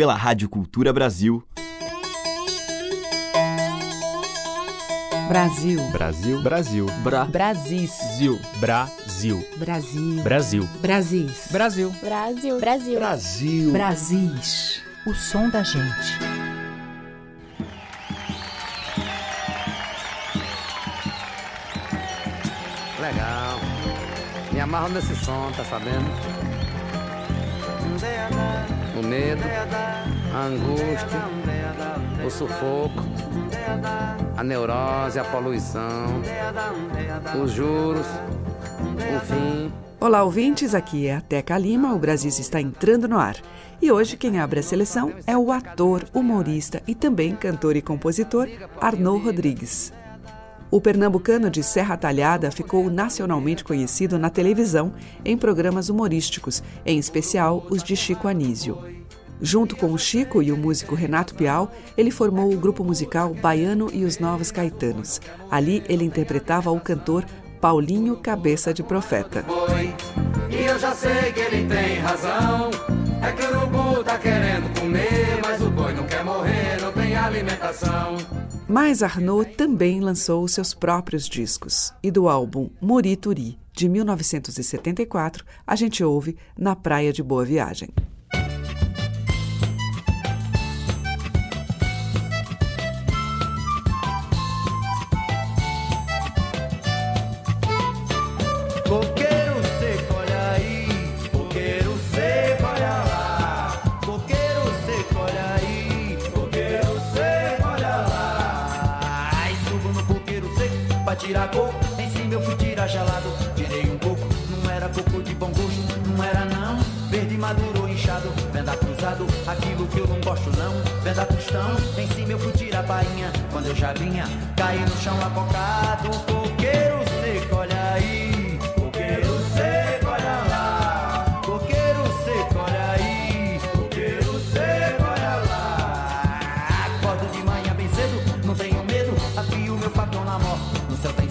pela Rádio Cultura Brasil. Brasil. Brasil. Brasil. Bra. Brasis. Zil. Brasil. Brasil. Brasil. Brasis. Brasil. Brasil. Brasil. Brasil. Brasis. O som da gente. Legal. Me amarro nesse som, tá sabendo? O medo, a angústia, o sufoco, a neurose, a poluição, os juros, o fim. Olá, ouvintes. Aqui é a Teca Lima. O Brasil está entrando no ar. E hoje quem abre a seleção é o ator, humorista e também cantor e compositor Arnaud Rodrigues. O pernambucano de Serra Talhada ficou nacionalmente conhecido na televisão em programas humorísticos, em especial os de Chico Anísio. Junto com o Chico e o músico Renato Pial, ele formou o grupo musical Baiano e os Novos Caetanos. Ali ele interpretava o cantor Paulinho Cabeça de Profeta. Foi, e eu já sei que ele tem razão. É que o urubu tá querendo comer, alimentação. Mas Arnaud também lançou seus próprios discos. E do álbum Murituri, de 1974, a gente ouve Na Praia de Boa Viagem. Tirar coco. Em cima eu fui tirar gelado. Tirei um coco, não era coco de bom gosto. Não era não. Verde maduro inchado, venda cruzado, aquilo que eu não gosto não, venda tostão, em cima eu fui tirar bainha, quando eu já vinha, caí no chão acocado, coqueiro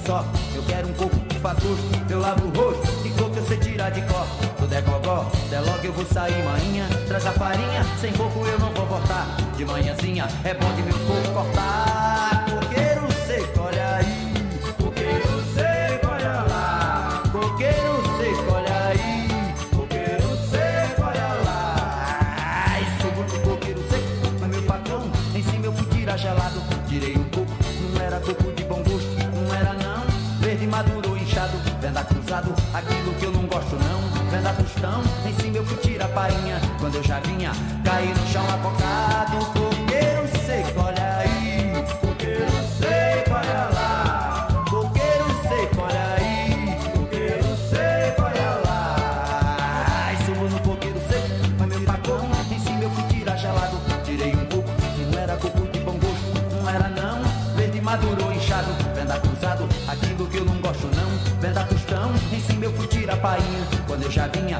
sol, eu quero um coco que faz gosto, eu lavo o rosto, e coco eu sei tirar de cor, tudo é gogó, até logo eu vou sair manhã, traz a farinha, sem coco eu não vou voltar, de manhãzinha é bom de meu coco cortar, coqueiro quando eu já vinha, caí no chão acocado, coqueiro seco, olha aí, coqueiro seco, olha lá, coqueiro seco, olha aí, coqueiro seco, olha lá, subo no coqueiro seco, mas meu facão, em cima eu fui tirar gelado, tirei um coco, não era coco de bom gosto, não era não, verde maduro inchado, venda cruzado, aquilo que eu não gosto não, venda tostão, em cima eu fui tirar painha, quando eu já vinha,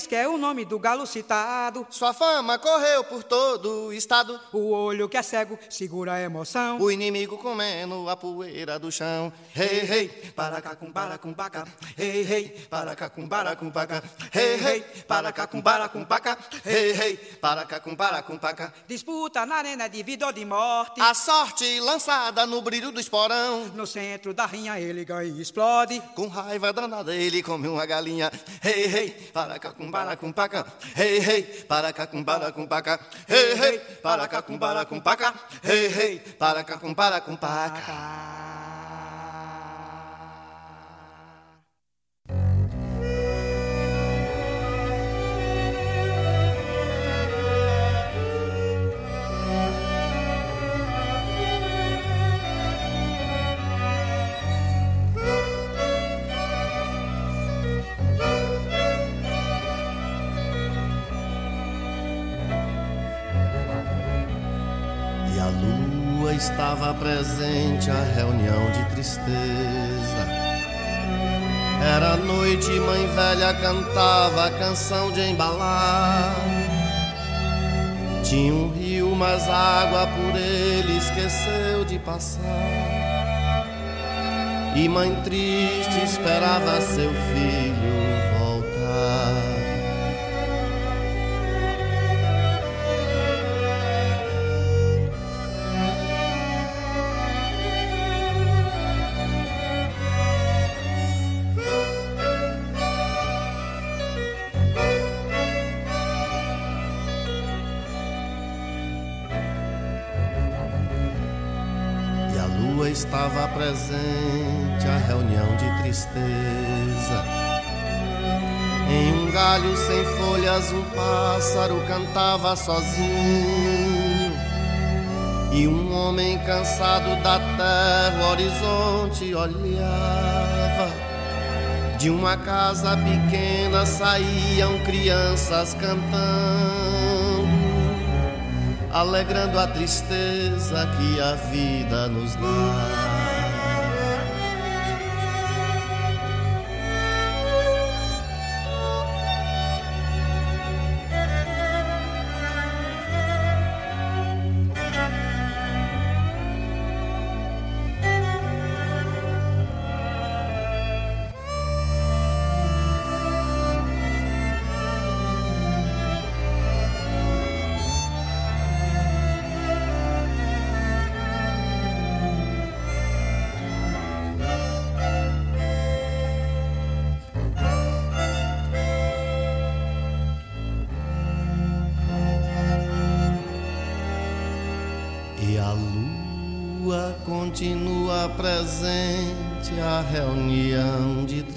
Faísca é o nome do galo citado. Sua fama correu por todo o estado. O olho que é cego segura a emoção. O inimigo comendo a poeira do chão. Rei, rei, para cá com paca. Rei, rei, para cá com paca. Rei, rei, para cá com paca. Rei, rei, para cá com paca. Disputa na arena de vida ou de morte. A sorte lançada no brilho do esporão. No centro da rinha ele ganha e explode. Com raiva danada ele come uma galinha. Rei, rei, para cá com para com paca. Rei, rei, para cá com para com paca. Estava presente à reunião de tristeza. Era noite mãe velha cantava a canção de embalar. Tinha um rio, mas a água por ele esqueceu de passar. E mãe triste esperava seu filho voltar. Estava presente à reunião de tristeza. Em um galho sem folhas, um pássaro cantava sozinho. E um homem cansado da terra, o horizonte olhava. De uma casa pequena saíam crianças cantando alegrando a tristeza que a vida nos dá.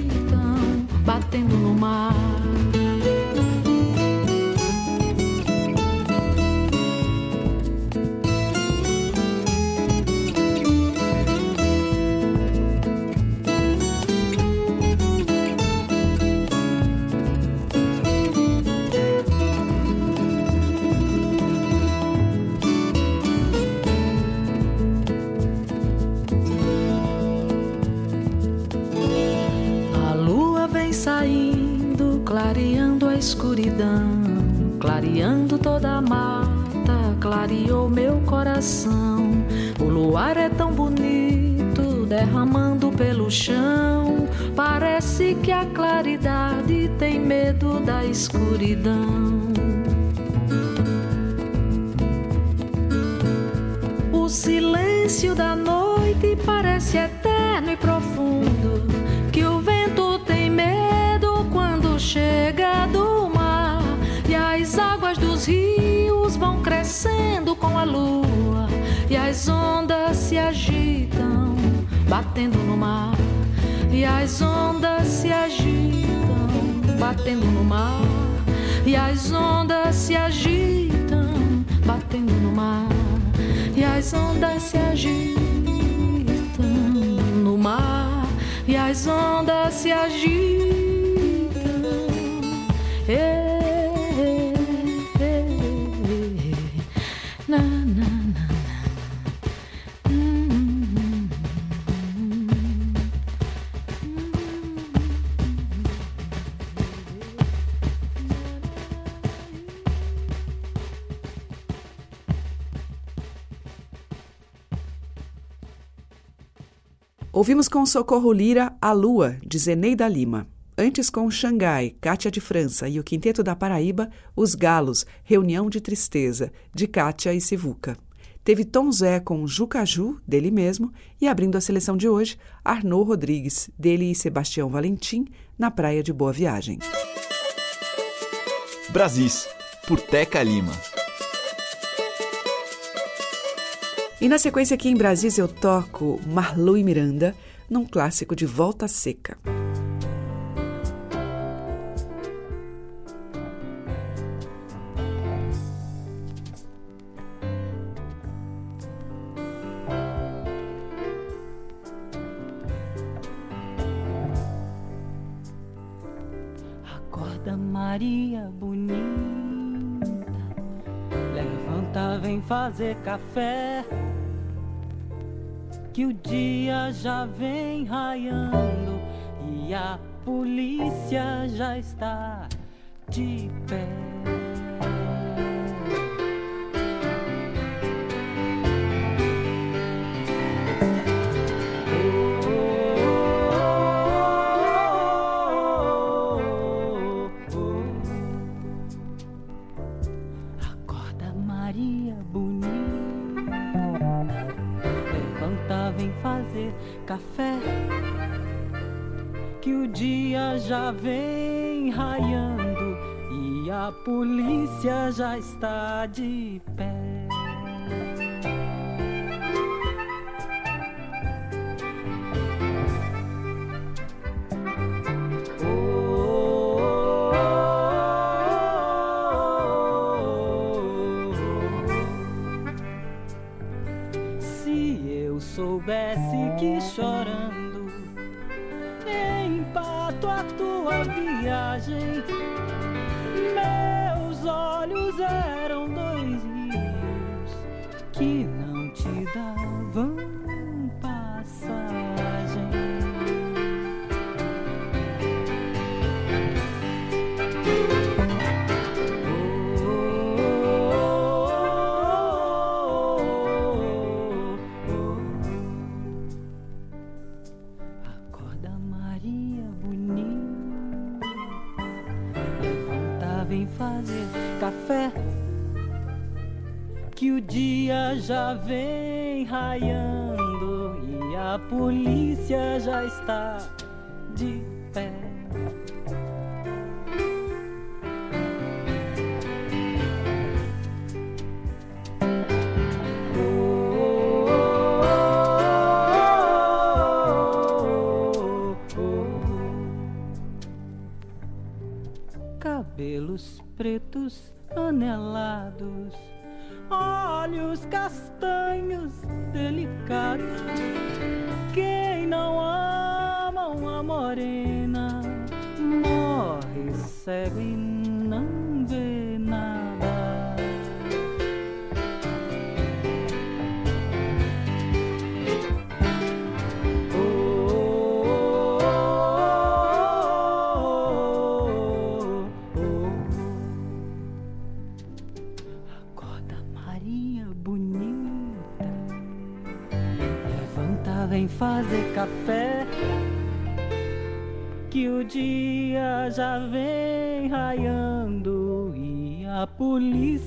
Agitam, batendo no mar. Escuridão, clareando toda a mata, clareou meu coração. O luar é tão bonito, derramando pelo chão. Parece que a claridade tem medo da escuridão. O silêncio da noite parece eterno vão crescendo com a lua. E as ondas se agitam, batendo no mar. E as ondas se agitam, batendo no mar. E as ondas se agitam, batendo no mar. E as ondas se agitam no mar. E as ondas se agitam. Ouvimos com Socorro Lira A Lua, de Zeneida Lima. Antes com Xangai, Cátia de França e o Quinteto da Paraíba, Os Galos, Reunião de Tristeza, de Cátia e Sivuca. Teve Tom Zé com Jucaju, dele mesmo, e abrindo a seleção de hoje, Arnaud Rodrigues, dele e Sebastião Valentim, na Praia de Boa Viagem. Brasis, por Teca Lima. E na sequência aqui em Brasis eu toco Marlui Miranda, num clássico de Volta Seca. Acorda, Maria bonita. Levanta, vem fazer café. Que o dia já vem raiando e a polícia já está de pé. A polícia já está de pé.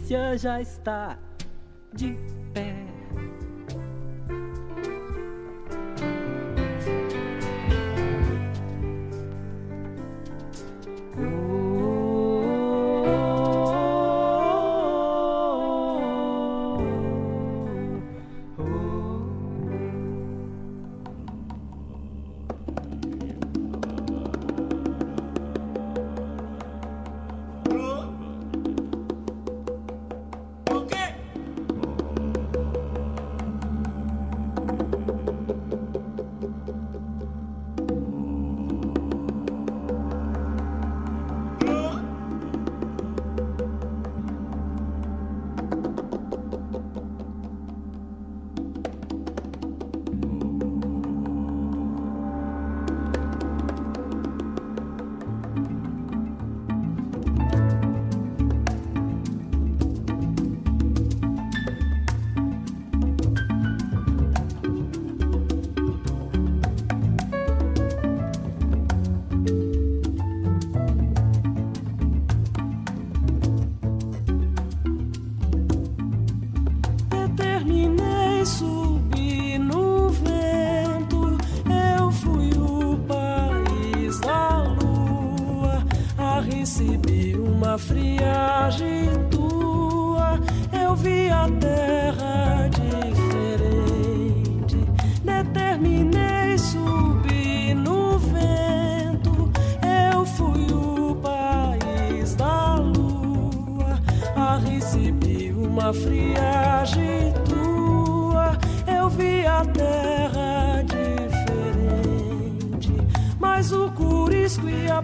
ciência já está. subi no vento, eu fui o país da lua ah, a receber uma friagem tua. Eu vi até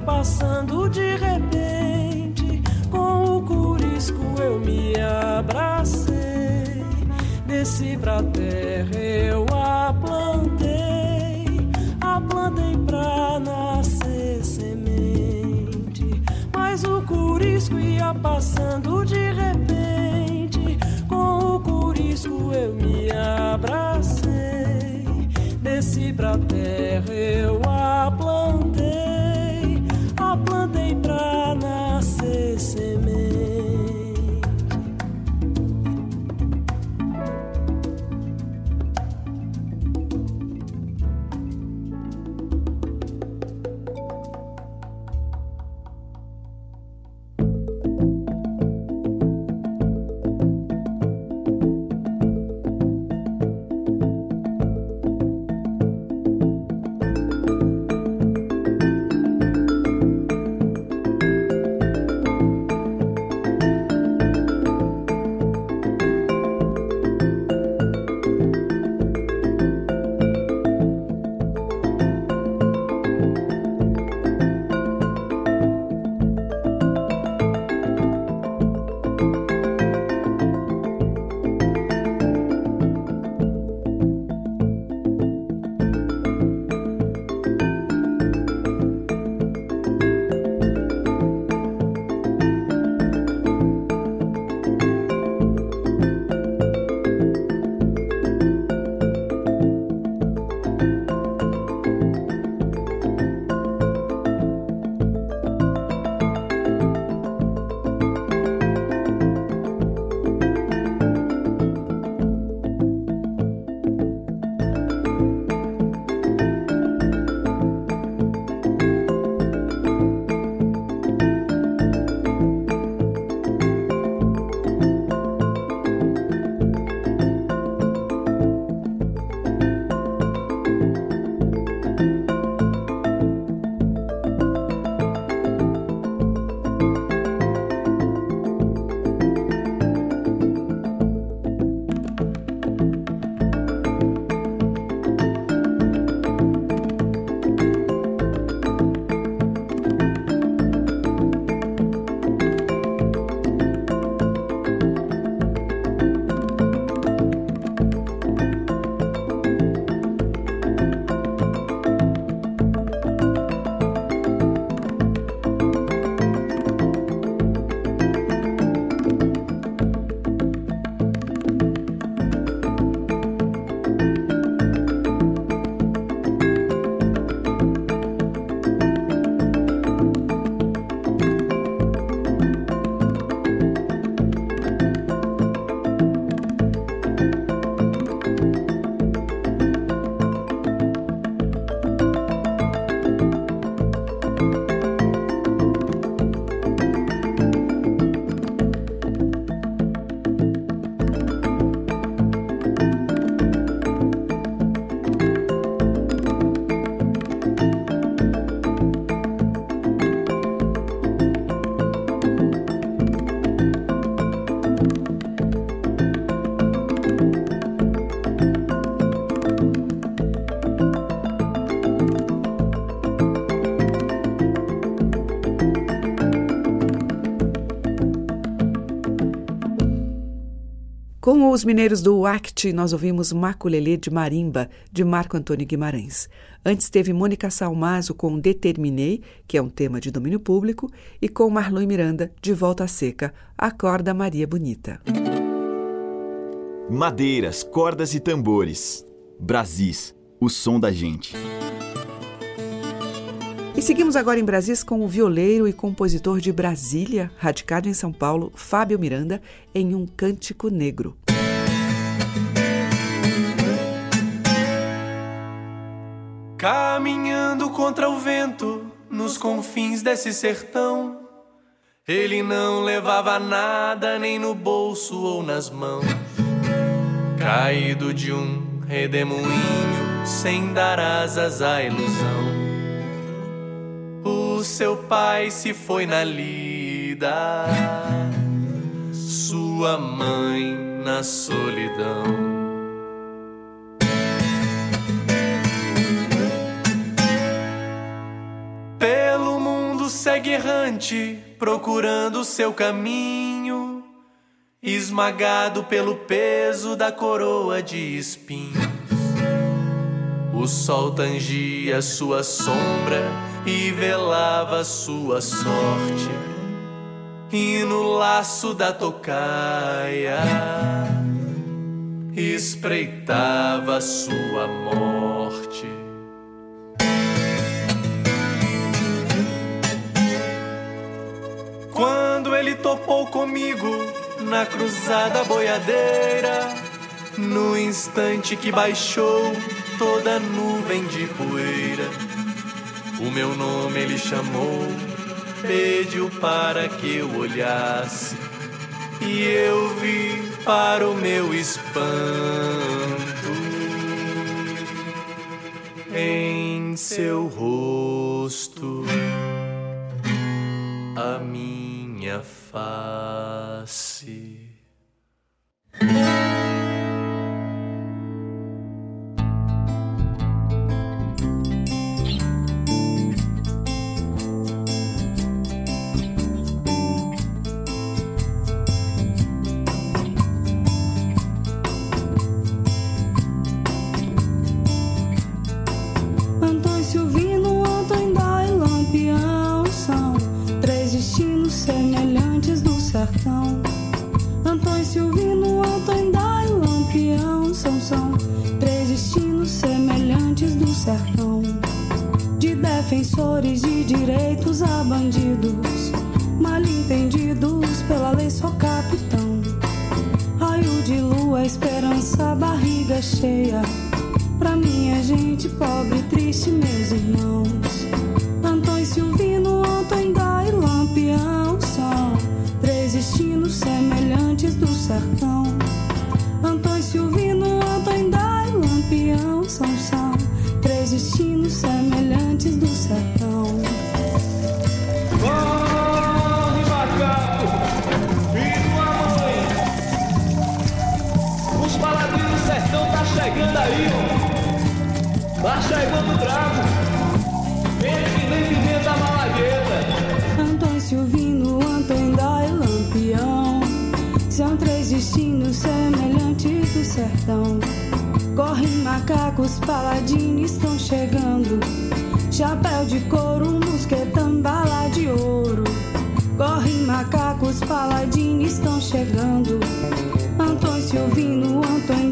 passando de repente. Com o curisco eu me abracei, desci pra terra, eu abracei. Os mineiros do Act, nós ouvimos Maculelê de Marimba, de Marco Antônio Guimarães. Antes teve Mônica Salmazo com Determinei, que é um tema de domínio público, e com Marlon Miranda, de Volta Seca, Acorda Maria Bonita. Madeiras, cordas e tambores. Brasis, o som da gente. E seguimos agora em Brasis com o violeiro e compositor de Brasília, radicado em São Paulo, Fábio Miranda, em um cântico negro. Caminhando contra o vento nos confins desse sertão, ele não levava nada nem no bolso ou nas mãos. Caído de um redemoinho sem dar asas à ilusão. O seu pai se foi na lida, sua mãe na solidão. Errante, procurando seu caminho, esmagado pelo peso da coroa de espinhos. O sol tangia sua sombra e velava sua sorte. E no laço da tocaia espreitava sua morte. Ele topou comigo na cruzada boiadeira, no instante que baixou toda nuvem de poeira, o meu nome ele chamou, pediu para que eu olhasse, e eu vi para o meu espanto. Em seu rosto a minha face. Defensores de direitos a bandidos Mal entendidos pela lei só capitão Raio de lua, esperança, barriga cheia Pra minha gente pobre, triste, meus irmãos. Bravo! Vem que nem pimenta malagueta! Antônio Silvino, Antônio Dai, Lampião. São três destinos semelhantes do sertão. Correm macacos, paladinos estão chegando. Chapéu de couro, mosquetão, bala de ouro. Correm macacos, paladinos estão chegando. Antônio Silvino, Antônio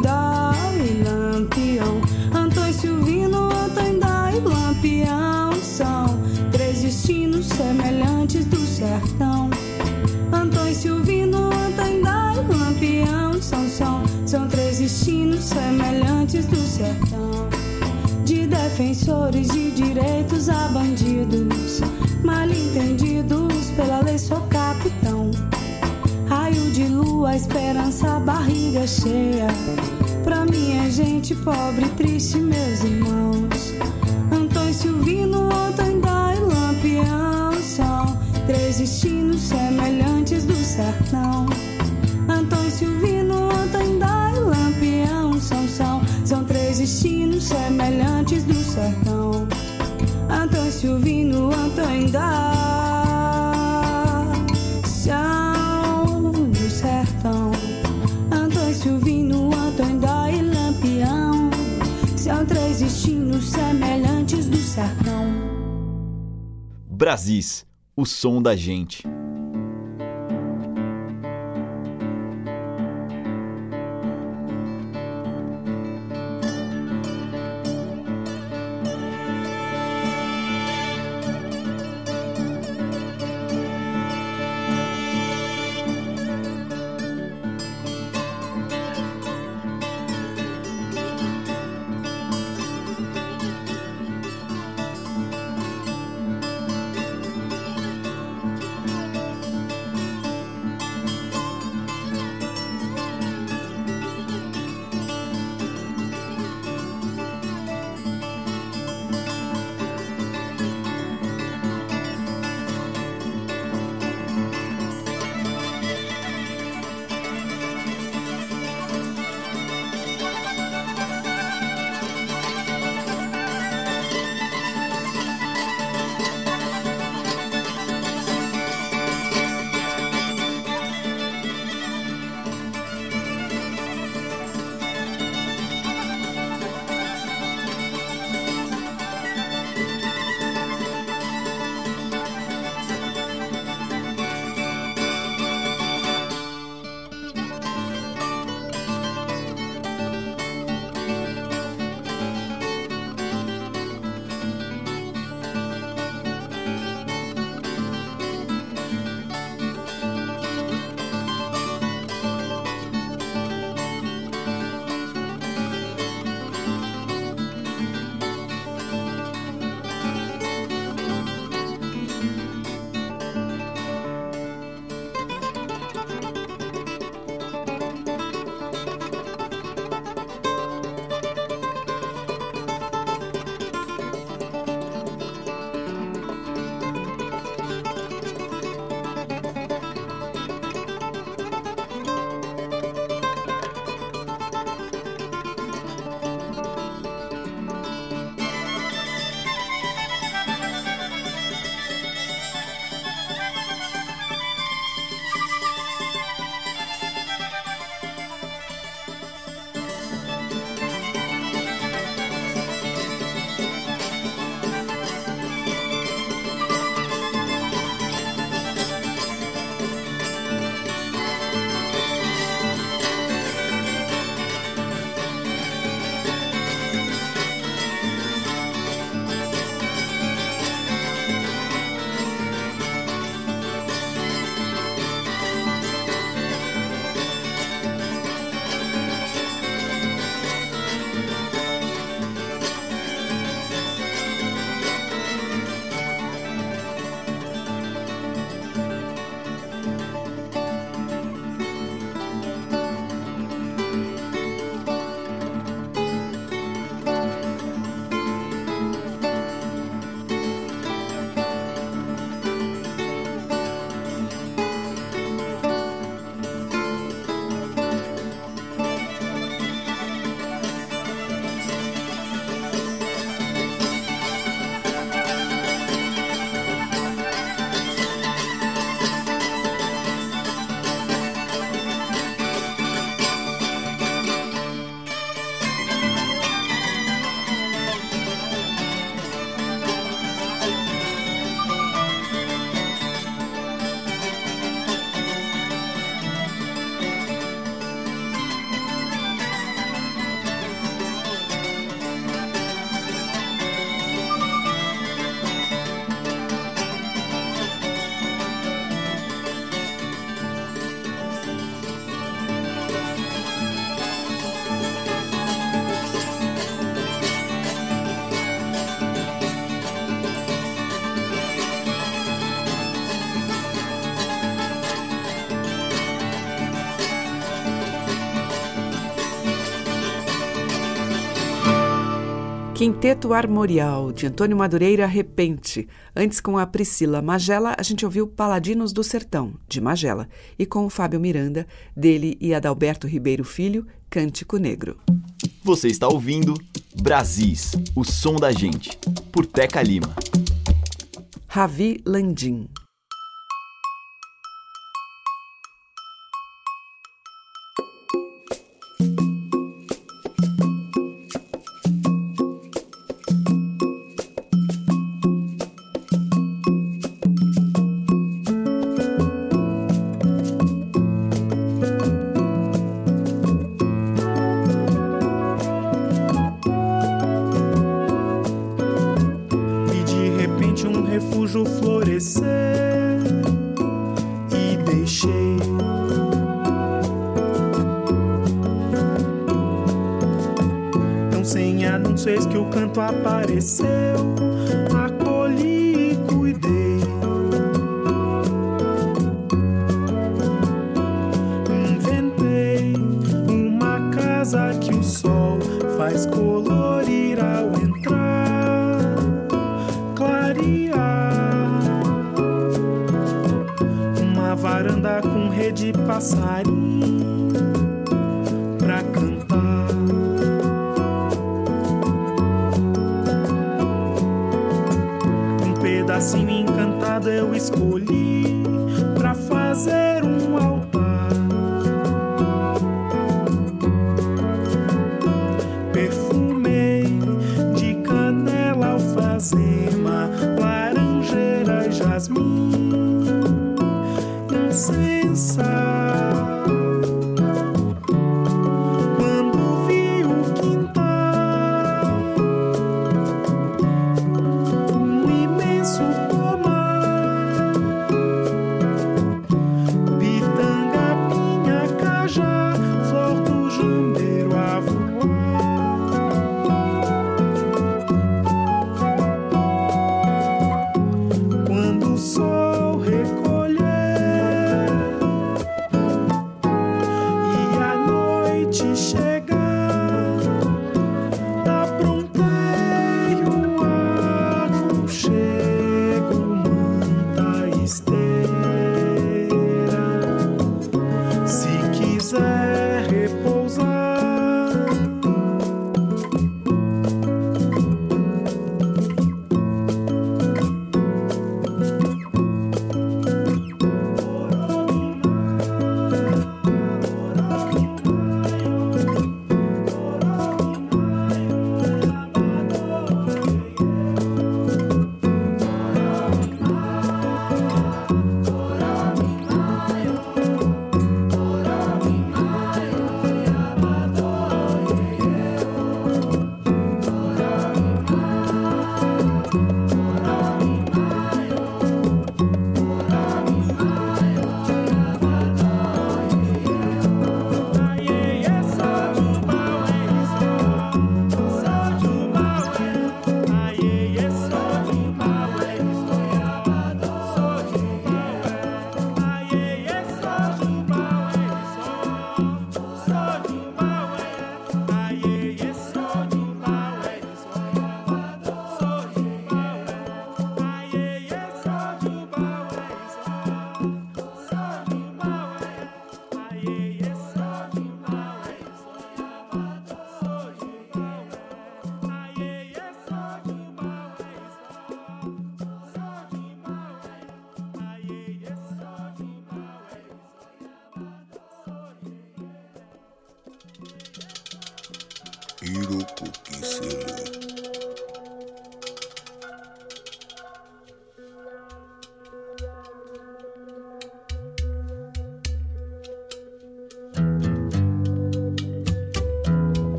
semelhantes do sertão De defensores de direitos a bandidos Mal entendidos pela lei sou capitão Raio de lua, esperança, barriga cheia. Pra minha gente pobre, triste, meus irmãos. Antônio Silvino, Antônio Dai, Lampião são três destinos semelhantes do sertão. Antônio Silvino, sertão. Antônio Silvino, Antônio da São do sertão. Antônio Silvino, Antônio da e Lampião. São três destinos semelhantes do sertão. Brasis, o som da gente. Quinteto Armorial, de Antônio Madureira Repente. Antes, com a Priscila Magela, a gente ouviu Paladinos do Sertão, de Magela. E com o Fábio Miranda, dele e Adalberto Ribeiro Filho, Cântico Negro. Você está ouvindo Brasis, o som da gente, por Teca Lima. Ravi Landim.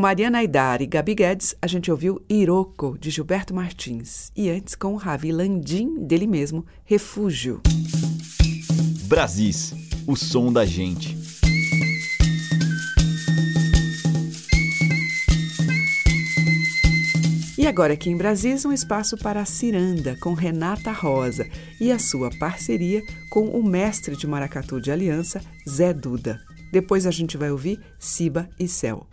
Mariana Aidar e Gabi Guedes, a gente ouviu Iroko, de Gilberto Martins. E antes, com Ravi Landim, dele mesmo, Refúgio. Brasis, o som da gente. E agora aqui em Brasis, um espaço para a ciranda, com Renata Rosa e a sua parceria com o mestre de maracatu de aliança, Zé Duda. Depois a gente vai ouvir Siba e Céu.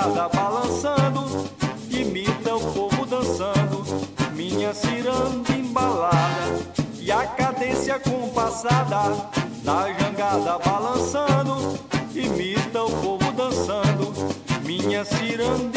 Da jangada balançando, imita o povo dançando, minha ciranda embalada e a cadência compassada. Da jangada balançando, imita o povo dançando, minha ciranda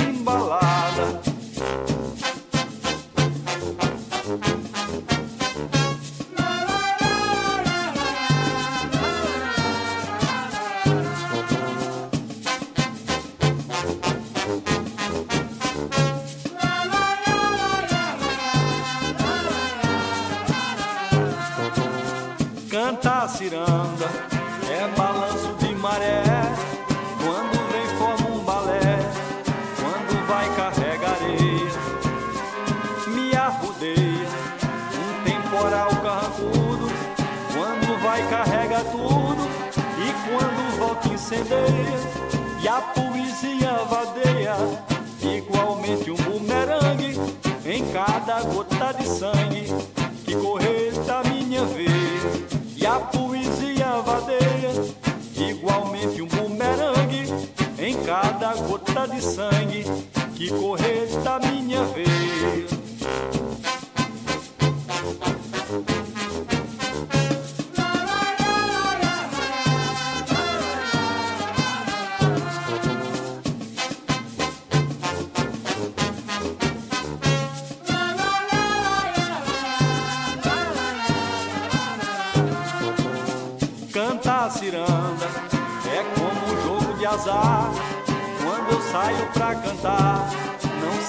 gota de sangue que correr da minha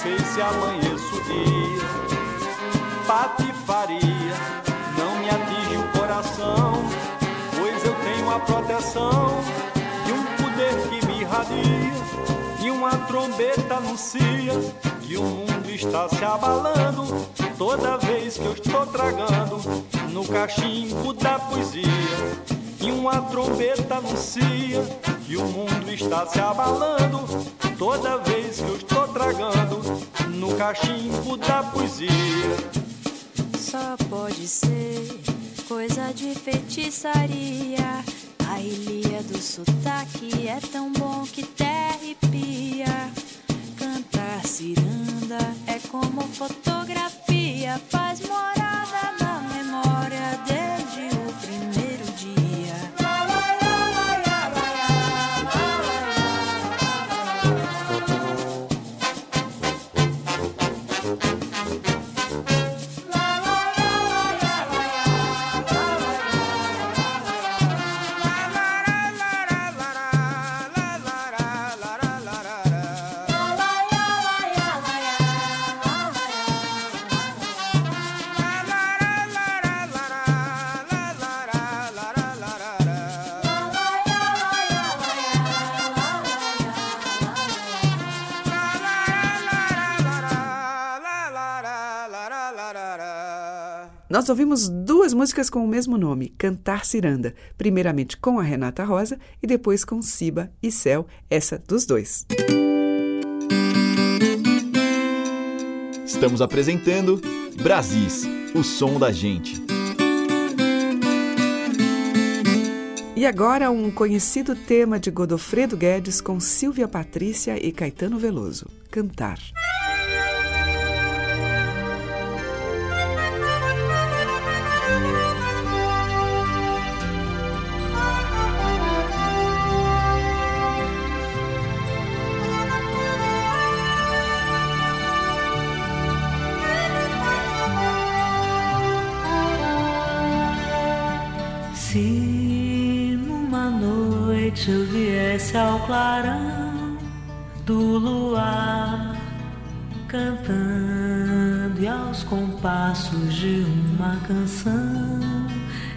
sei se amanheço o dia. Patifaria não me atinge o coração, pois eu tenho a proteção de um poder que me irradia. E uma trombeta anuncia que o mundo está se abalando toda vez que eu estou tragando no cachimbo da poesia. E uma trombeta anuncia que o mundo está se abalando toda vez que eu estou tragando no cachimbo da poesia. Só pode ser coisa de feitiçaria. A ilha do sotaque é tão bom que te. Cantar ciranda é como fotografia, faz morada Nós ouvimos duas músicas com o mesmo nome, Cantar Ciranda, primeiramente com a Renata Rosa e depois com Siba e Céu, essa dos dois. Estamos apresentando Brasis, o som da gente. E agora um conhecido tema de Godofredo Guedes com Silvia Patrícia e Caetano Veloso, Cantar.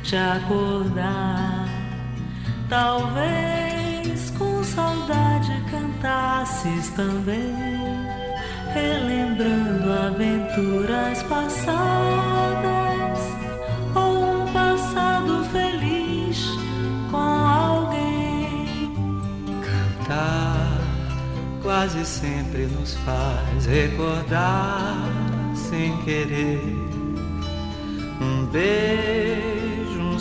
Te acordar, talvez com saudade cantasses também, relembrando aventuras passadas ou um passado feliz com alguém. Cantar quase sempre nos faz recordar sem querer um beijo,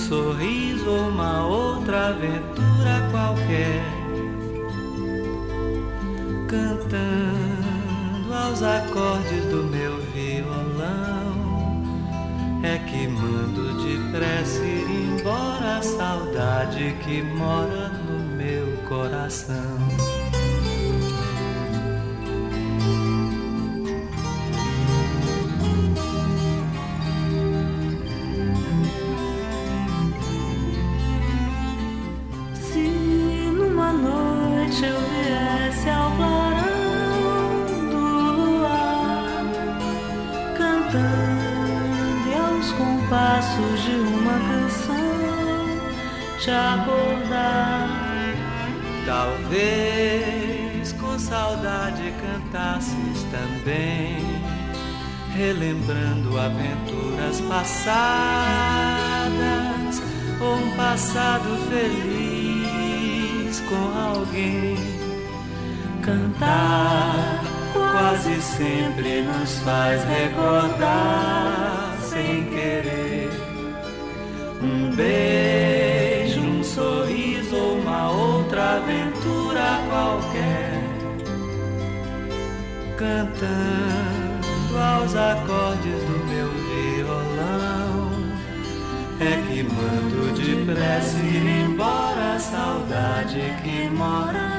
sorriso ou uma outra aventura qualquer. Cantando aos acordes do meu violão, é que mando depressa ir embora a saudade que mora no meu coração. Também, relembrando aventuras passadas ou um passado feliz com alguém. Cantar quase sempre nos faz recordar sem querer um beijo, Cantando aos acordes do meu violão, é que mando depressa ir embora a saudade que mora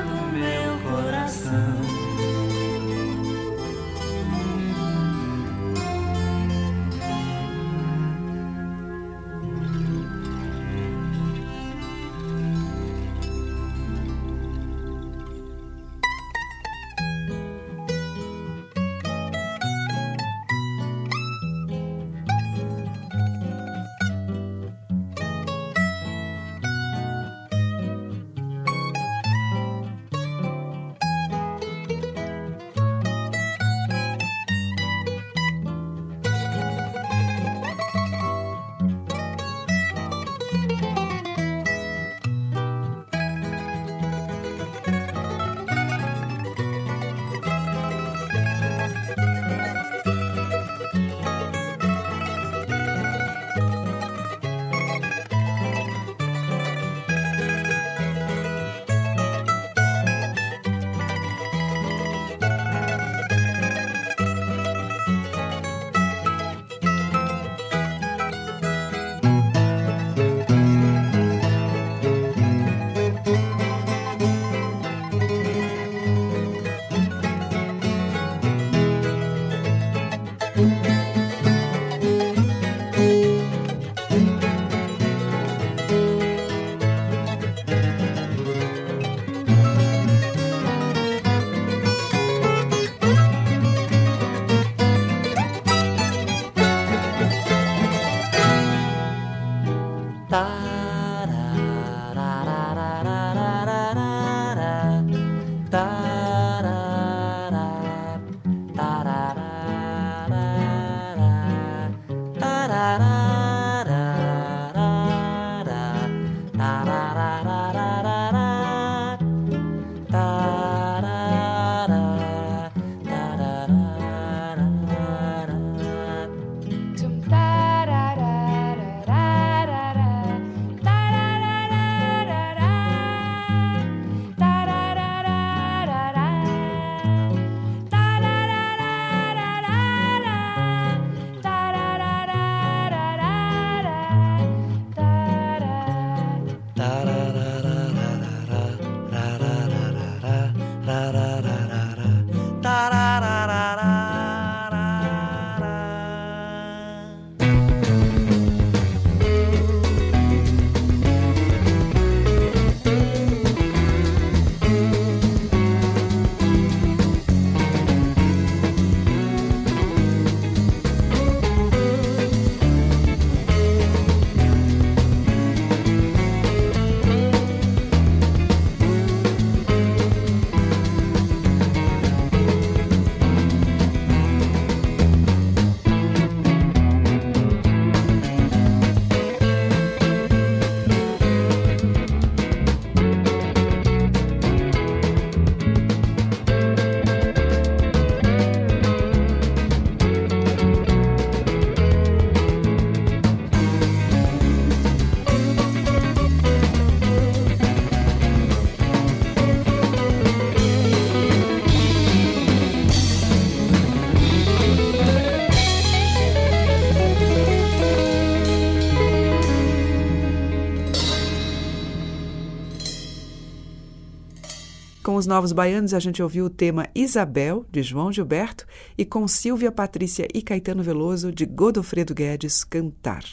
os Novos Baianos, a gente ouviu o tema Isabel, de João Gilberto, e com Silvia Patrícia e Caetano Veloso, de Godofredo Guedes, Cantar.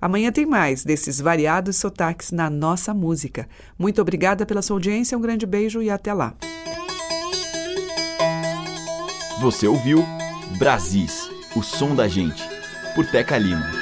Amanhã tem mais desses variados sotaques na nossa música. Muito obrigada pela sua audiência, um grande beijo e até lá. Você ouviu Brasis, o som da gente, por Teca Lima.